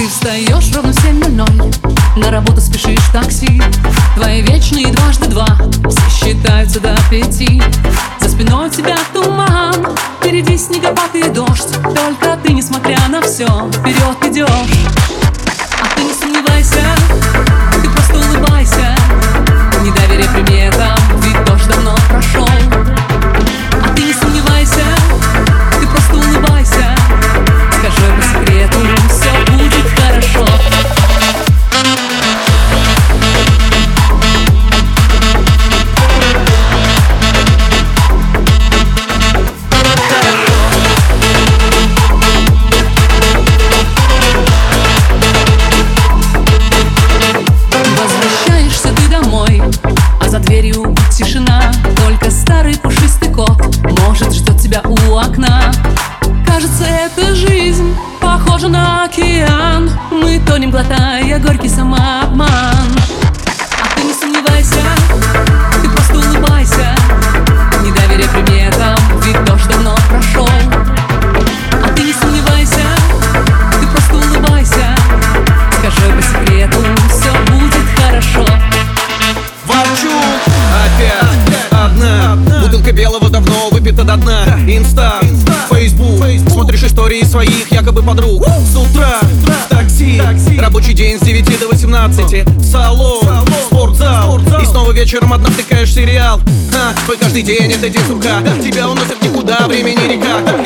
Ты встаешь ровно в 7.00 На работу спешишь такси. Твои вечные дважды два Все считаются до пяти. За спиной тебя туман. Впереди снегопад и дождь. Только ты, несмотря на все Вперед идешь похожа на океан. Мы тонем, глотая горький самообман. А ты не сомневайся, ты просто улыбайся. Не доверяй приметам, ведь дождь давно прошел. А ты не сомневайся, ты просто улыбайся. Скажи по секрету, все будет хорошо. Ворчу опять одна. Бутылка белого давно выпита до дна. Инста, Фейсбук. Смотришь истории своих якобы подруг. С утра в такси. Рабочий день с 9 до 18 Салон, спортзал. И снова вечером одна втыкаешь сериал. Ха, Твой каждый день это день сурка Тебя уносят никуда, времени река